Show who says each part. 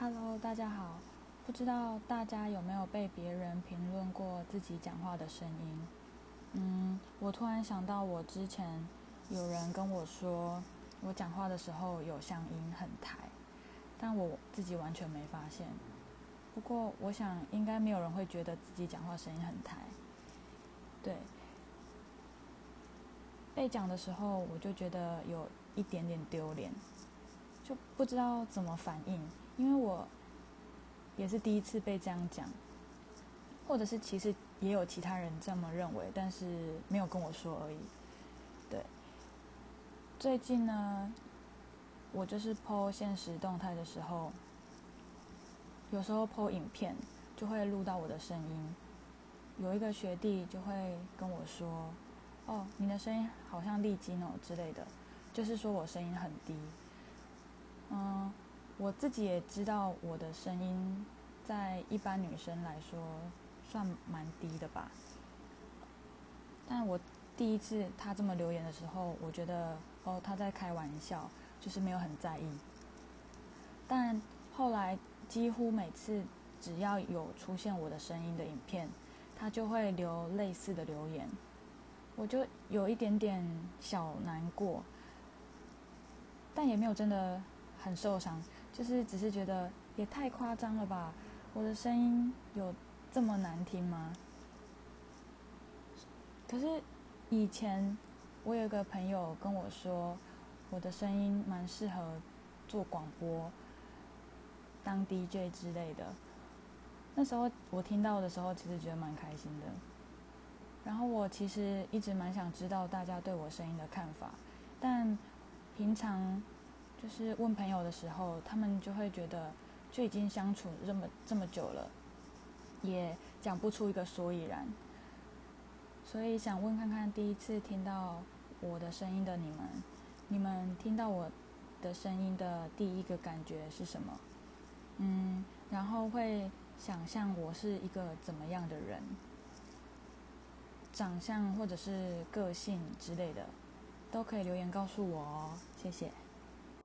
Speaker 1: Hello，大家好。不知道大家有没有被别人评论过自己讲话的声音？嗯，我突然想到，我之前有人跟我说，我讲话的时候有乡音很台，但我自己完全没发现。不过，我想应该没有人会觉得自己讲话声音很台。对，被讲的时候，我就觉得有一点点丢脸，就不知道怎么反应。因为我也是第一次被这样讲，或者是其实也有其他人这么认为，但是没有跟我说而已。对，最近呢，我就是 PO 现实动态的时候，有时候 PO 影片就会录到我的声音，有一个学弟就会跟我说：“哦，你的声音好像丽晶哦之类的，就是说我声音很低。”嗯。我自己也知道我的声音，在一般女生来说算蛮低的吧。但我第一次他这么留言的时候，我觉得哦他在开玩笑，就是没有很在意。但后来几乎每次只要有出现我的声音的影片，他就会留类似的留言，我就有一点点小难过，但也没有真的很受伤。就是只是觉得也太夸张了吧，我的声音有这么难听吗？可是以前我有个朋友跟我说，我的声音蛮适合做广播、当 DJ 之类的。那时候我听到的时候，其实觉得蛮开心的。然后我其实一直蛮想知道大家对我声音的看法，但平常。就是问朋友的时候，他们就会觉得就已经相处这么这么久了，也讲不出一个所以然。所以想问看看，第一次听到我的声音的你们，你们听到我的声音的第一个感觉是什么？嗯，然后会想象我是一个怎么样的人，长相或者是个性之类的，都可以留言告诉我哦，谢谢。